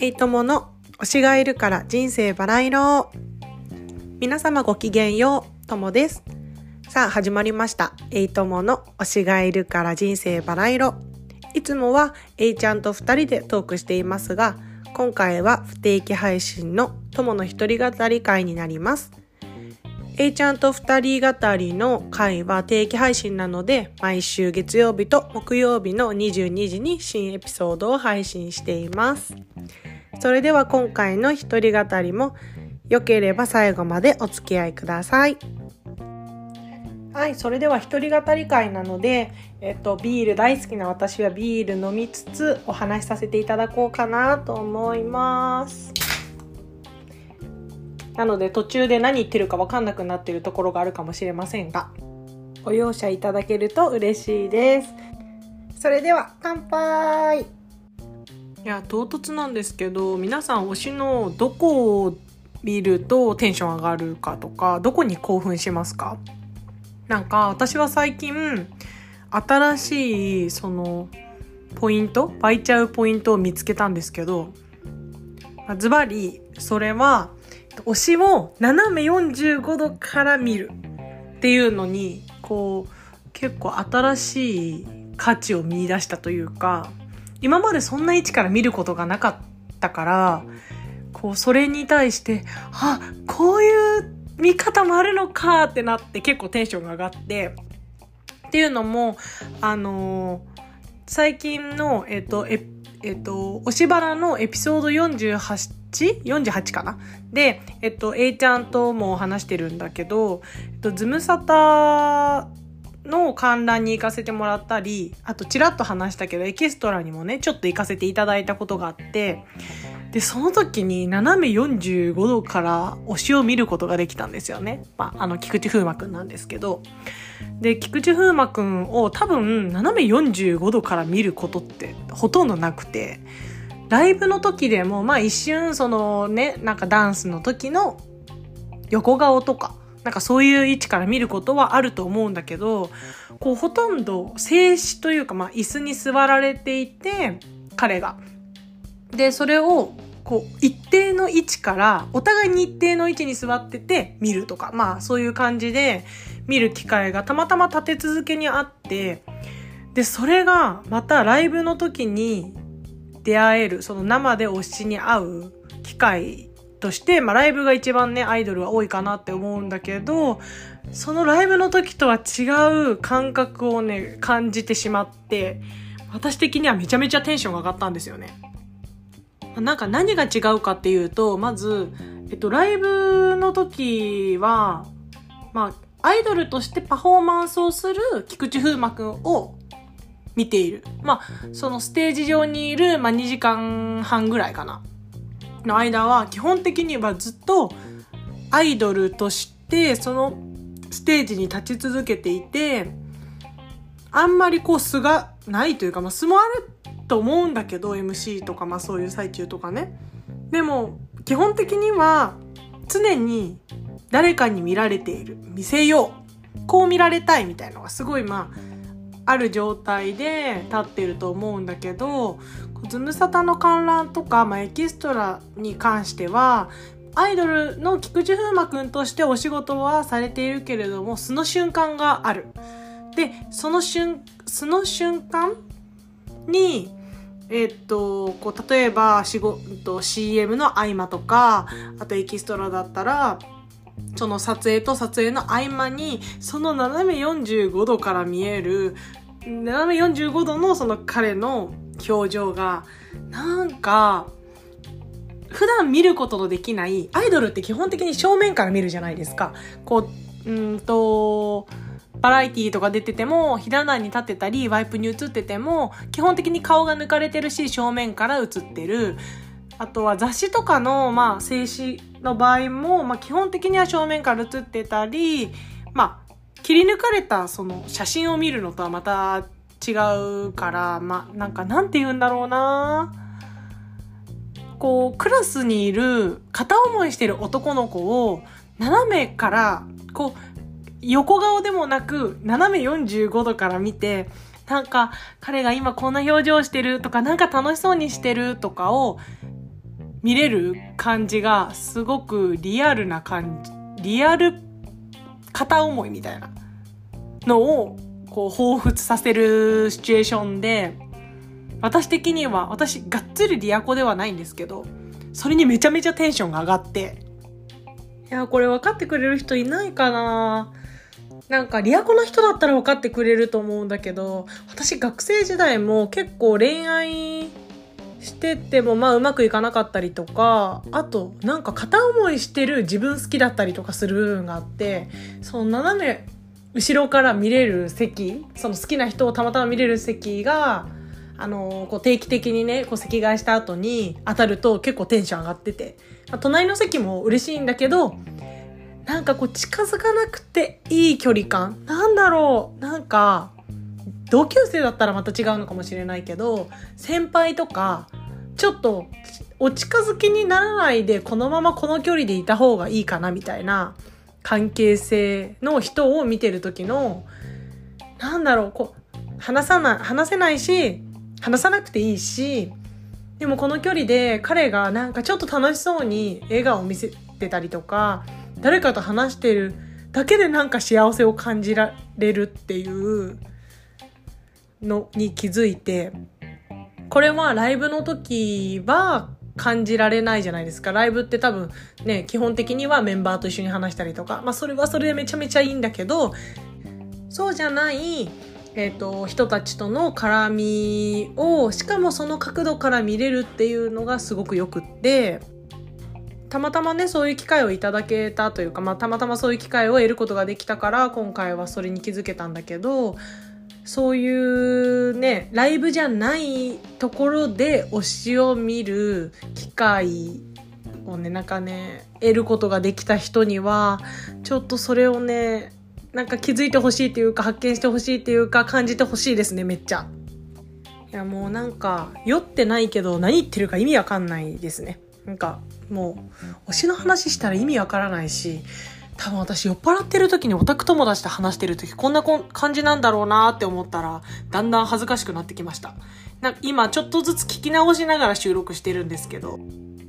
エイトモの推しがいるから人生バラ色。皆様ごきげんよう、ともです。さあ始まりました。エイトモの推しがいるから人生バラ色。いつもはエイちゃんと二人でトークしていますが、今回は不定期配信の友の一人語り会になります。A ちゃんと二人語りの回は定期配信なので、毎週月曜日と木曜日の22時に新エピソードを配信しています。それでは今回の一人語りも良ければ最後までお付き合いください。はい、それでは一人語り会なので、えっと、ビール大好きな私はビール飲みつつお話しさせていただこうかなと思います。なので途中で何言ってるかわかんなくなってるところがあるかもしれませんが、ご容赦いただけると嬉しいです。それでは乾杯。いや唐突なんですけど皆さん推しのどこを見るとテンション上がるかとかどこに興奮しますか？なんか私は最近新しいそのポイント湧いちゃうポイントを見つけたんですけどズバリそれは推しを斜め45度から見るっていうのにこう結構新しい価値を見出したというか今までそんな位置から見ることがなかったから、こう、それに対して、あ、こういう見方もあるのかってなって結構テンションが上がって、っていうのも、あのー、最近の、えっ、と、え、っ、と、推しバラのエピソード48 48かな？で、えっと、A ちゃんとも話してるんだけど、えっと、ズムサタの観覧に行かせてもらったり、あとちらっと話したけど、エキストラにもね、ちょっと行かせていただいたことがあって、で、その時に斜め45度から推しを見ることができたんですよね。まあ、あの、菊池風磨くんなんですけど。で、菊池風磨くんを多分斜め45度から見ることってほとんどなくて、ライブの時でも、まあ一瞬そのね、なんかダンスの時の横顔とか、なんかそういう位置から見ることはあると思うんだけど、こうほとんど静止というか、まあ椅子に座られていて、彼が。で、それを、こう、一定の位置から、お互いに一定の位置に座ってて見るとか、まあそういう感じで見る機会がたまたま立て続けにあって、で、それがまたライブの時に出会える、その生で推しに会う機会として、まあ、ライブが一番ね、アイドルは多いかなって思うんだけど、そのライブの時とは違う感覚をね、感じてしまって、私的にはめちゃめちゃテンションが上がったんですよね。なんか何が違うかっていうと、まず、えっと、ライブの時は、まあ、アイドルとしてパフォーマンスをする菊池風磨くんを見ている。まあ、そのステージ上にいる、まあ、2時間半ぐらいかな。の間は基本的にはずっとアイドルとしてそのステージに立ち続けていてあんまりこう素がないというか、まあ、素もあると思うんだけど MC とかまあそういう最中とかねでも基本的には常に誰かに見られている見せようこう見られたいみたいのがすごいまあある状態で立ってると思うんだけどズムサタの観覧とか、まあ、エキストラに関してはアイドルの菊池風磨くんとしてお仕事はされているけれども素の瞬間がある。でその瞬素の瞬間にえっと、こう、例えば、仕事、CM の合間とか、あとエキストラだったら、その撮影と撮影の合間に、その斜め45度から見える、斜め45度のその彼の表情が、なんか、普段見ることのできない、アイドルって基本的に正面から見るじゃないですか。こう、うんと、バラエティーとか出てても、ひなに立ってたり、ワイプに映ってても、基本的に顔が抜かれてるし、正面から映ってる。あとは雑誌とかの、まあ、静止の場合も、まあ、基本的には正面から映ってたり、まあ、切り抜かれたその写真を見るのとはまた違うから、まあ、なんかなんて言うんだろうな。こう、クラスにいる片思いしてる男の子を斜めから、こう、横顔でもなく、斜め45度から見て、なんか彼が今こんな表情してるとか、なんか楽しそうにしてるとかを見れる感じがすごくリアルな感じ、リアル片思いみたいなのをこう彷彿させるシチュエーションで、私的には、私がっつりリアコではないんですけど、それにめちゃめちゃテンションが上がって、いや、これ分かってくれる人いないかな。なんかリアコの人だったら分かってくれると思うんだけど、私学生時代も結構恋愛しててもまあうまくいかなかったりとか、あとなんか片思いしてる自分好きだったりとかする部分があって、その斜め後ろから見れる席、その好きな人をたまたま見れる席が、あのこう定期的にね、こう席替えした後に当たると結構テンション上がってて、まあ、隣の席も嬉しいんだけど、なんかこう近づかなくていい距離感なんだろうなんか、同級生だったらまた違うのかもしれないけど、先輩とか、ちょっとお近づきにならないでこのままこの距離でいた方がいいかなみたいな関係性の人を見てる時の、なんだろう、こう、話さない、話せないし、話さなくていいし、でもこの距離で彼がなんかちょっと楽しそうに笑顔を見せてたりとか、誰かと話してるだけでなんか幸せを感じられるっていうのに気づいて、これはライブの時は感じられないじゃないですか。ライブって多分ね、基本的にはメンバーと一緒に話したりとか、まあそれはそれでめちゃめちゃいいんだけど、そうじゃない、えっ、と、人たちとの絡みを、しかもその角度から見れるっていうのがすごくよくって、たまたまね、そういう機会をいただけたというか、まあ、たまたまそういう機会を得ることができたから、今回はそれに気づけたんだけど、そういうね、ライブじゃないところで推しを見る機会をね、なんかね、得ることができた人には、ちょっとそれをね、なんか気づいてほしいっていうか、発見してほしいっていうか、感じてほしいですね、めっちゃ。いや、もうなんか、酔ってないけど、何言ってるか意味わかんないですね。なんか、もう推しの話したら意味わからないし多分私酔っ払ってる時にオタク友達と話してる時こんな感じなんだろうなって思ったらだんだん恥ずかしくなってきました。な今ちょっとずつ聞き直しながら収録してるんですけど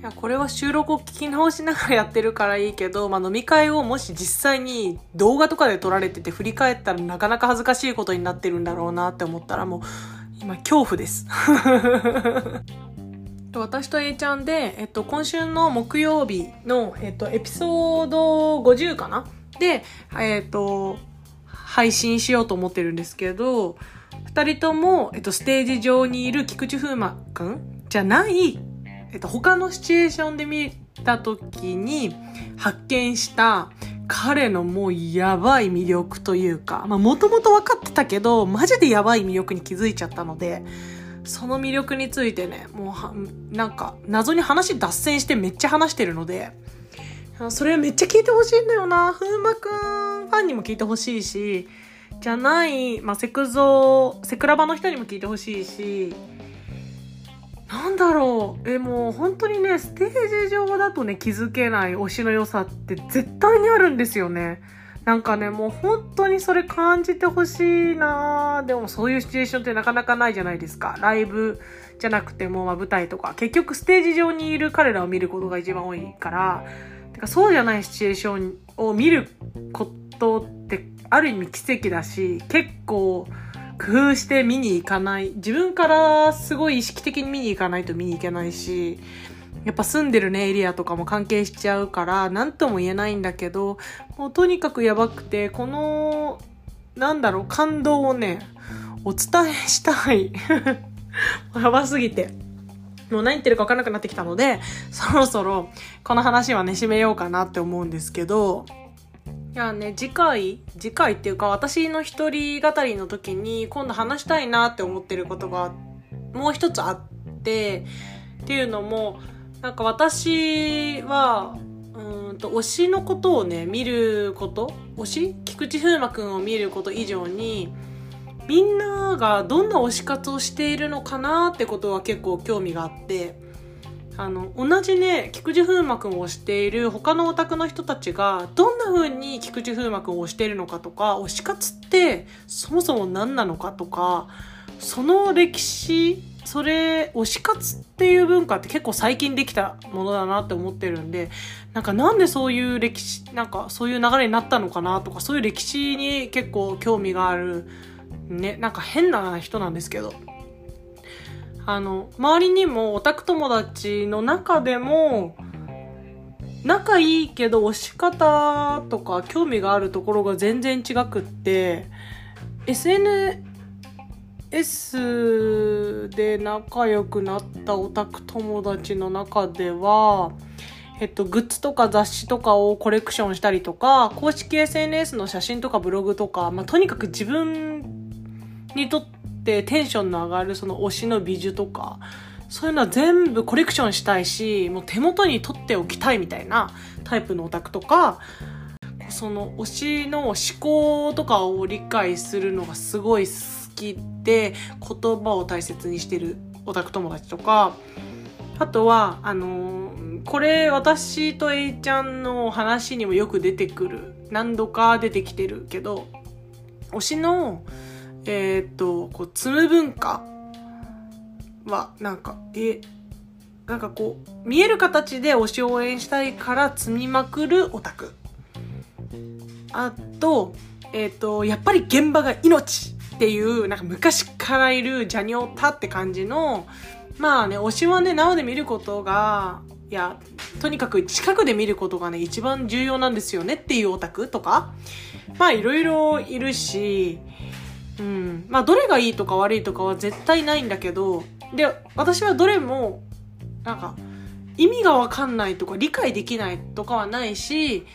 いやこれは収録を聞き直しながらやってるからいいけど、まあ、飲み会をもし実際に動画とかで撮られてて振り返ったらなかなか恥ずかしいことになってるんだろうなって思ったらもう今恐怖です。私と A ちゃんで、えっと、今週の木曜日の、えっと、エピソード50かな？で、えっと、配信しようと思ってるんですけど、二人とも、えっと、ステージ上にいる菊池風磨くんじゃない、えっと、他のシチュエーションで見た時に発見した彼のもうやばい魅力というか、まあもともと分かってたけど、マジでやばい魅力に気づいちゃったので、その魅力についてね、もう、なんか、謎に話脱線してめっちゃ話してるので、それめっちゃ聞いてほしいんだよな。風磨くんファンにも聞いてほしいし、じゃない、まあ、セクゾー、セクラバの人にも聞いてほしいし、なんだろう。え、もう本当にね、ステージ上だとね、気づけない推しの良さって絶対にあるんですよね。なんかね、もう本当にそれ感じてほしいなでもそういうシチュエーションってなかなかないじゃないですか。ライブじゃなくても、まあ舞台とか。結局ステージ上にいる彼らを見ることが一番多いから、てかそうじゃないシチュエーションを見ることってある意味奇跡だし、結構工夫して見に行かない。自分からすごい意識的に見に行かないと見に行けないし、やっぱ住んでるね、エリアとかも関係しちゃうから、なんとも言えないんだけど、もうとにかくやばくて、この、なんだろう、感動をね、お伝えしたい。やばすぎて。もう何言ってるか分からなくなってきたので、そろそろこの話はね、締めようかなって思うんですけど、いやね、次回、次回っていうか私の一人語りの時に今度話したいなって思ってることがもう一つあって、っていうのも、なんか私は、うんと、推しのことをね、見ること、推し菊池風磨くんを見ること以上に、みんながどんな推し活をしているのかなってことは結構興味があって、あの、同じね、菊池風磨くんをしている他のオタクの人たちが、どんな風に菊池風磨くんをしているのかとか、推し活ってそもそも何なのかとか、その歴史、それ、推し活っていう文化って結構最近できたものだなって思ってるんで、なんかなんでそういう歴史、なんかそういう流れになったのかなとか、そういう歴史に結構興味がある、ね、なんか変な人なんですけど。あの、周りにもオタク友達の中でも、仲いいけど推し方とか興味があるところが全然違くって SN、S で仲良くなったオタク友達の中では、えっと、グッズとか雑誌とかをコレクションしたりとか、公式 SNS の写真とかブログとか、まあ、とにかく自分にとってってテンションの上がるその推しの美女とか、そういうのは全部コレクションしたいし、もう手元に取っておきたいみたいなタイプのオタクとか、その推しの思考とかを理解するのがすごい好きで、言葉を大切にしてるオタク友達とか、あとは、あのー、これ私と A ちゃんの話にもよく出てくる。何度か出てきてるけど、推しのえー、っと、こう、積む文化は、なんか、え、なんかこう、見える形で推しを応援したいから積みまくるオタク。あと、えー、っと、やっぱり現場が命っていう、なんか昔からいるジャニオタって感じの、まあね、推しはね、生で見ることが、いや、とにかく近くで見ることがね、一番重要なんですよねっていうオタクとか、まあいろいろいるし、うん。まあ、どれがいいとか悪いとかは絶対ないんだけど、で、私はどれも、なんか、意味がわかんないとか理解できないとかはないし、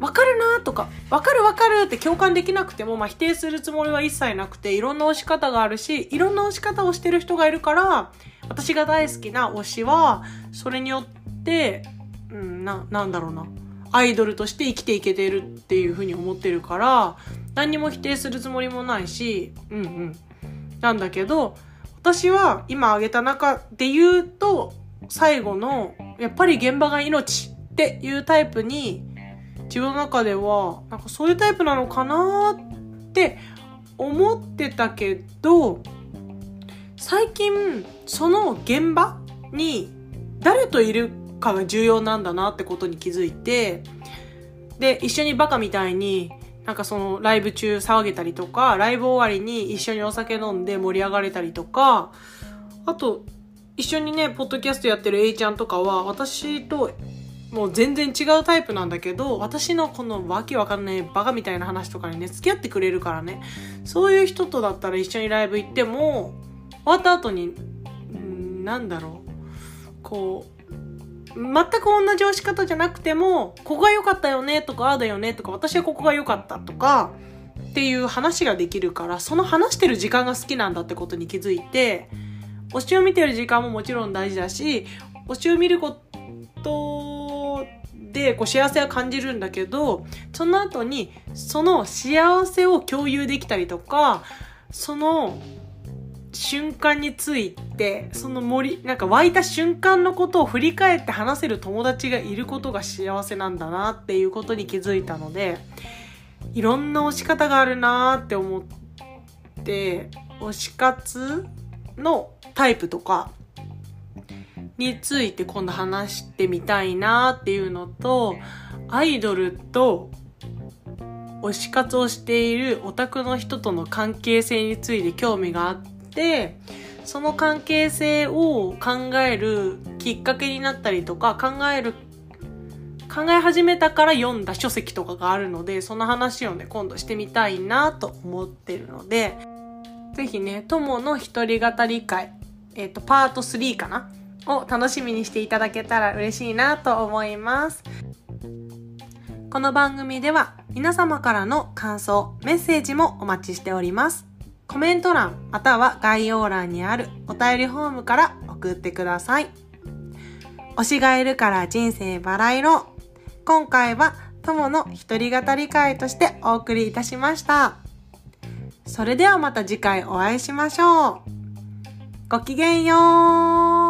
わかるなとか、わかるわかるって共感できなくても、まあ、否定するつもりは一切なくて、いろんな推し方があるし、いろんな推し方をしてる人がいるから、私が大好きな推しは、それによって、うん、な、なんだろうな。アイドルとして生きていけてるっていうふうに思ってるから、何にも否定するつもりもないし、うんうん。なんだけど、私は今挙げた中で言うと、最後の、やっぱり現場が命っていうタイプに、自分の中では、なんかそういうタイプなのかなって思ってたけど、最近、その現場に誰といるかが重要なんだなってことに気づいて、で、一緒にバカみたいになんかそのライブ中騒げたりとか、ライブ終わりに一緒にお酒飲んで盛り上がれたりとか、あと、一緒にね、ポッドキャストやってる A ちゃんとかは、私ともう全然違うタイプなんだけど、私のこのわけわかんないバカみたいな話とかにね、付き合ってくれるからね。そういう人とだったら一緒にライブ行っても、終わった後に、んなんだろう。こう、全く同じ押し方じゃなくても、ここが良かったよねとか、ああだよねとか、私はここが良かったとか、っていう話ができるから、その話してる時間が好きなんだってことに気づいて、推しを見てる時間ももちろん大事だし、推しを見ることでこう幸せは感じるんだけど、その後にその幸せを共有できたりとか、その瞬間について、その森、なんか湧いた瞬間のことを振り返って話せる友達がいることが幸せなんだなっていうことに気づいたので、いろんな推し方があるなって思って、推し活のタイプとかについて今度話してみたいなっていうのと、アイドルと推し活をしているオタクの人との関係性について興味があって、その関係性を考えるきっかけになったりとか、考える、考え始めたから読んだ書籍とかがあるので、その話をね、今度してみたいなと思ってるので、ぜひね、友の一人語り会、えっ、ー、と、パート3かなを楽しみにしていただけたら嬉しいなと思います。この番組では皆様からの感想、メッセージもお待ちしております。コメント欄または概要欄にあるお便りフォームから送ってください。推しがいるから人生バラ色。今回は友の一人語り会としてお送りいたしました。それではまた次回お会いしましょう。ごきげんよう。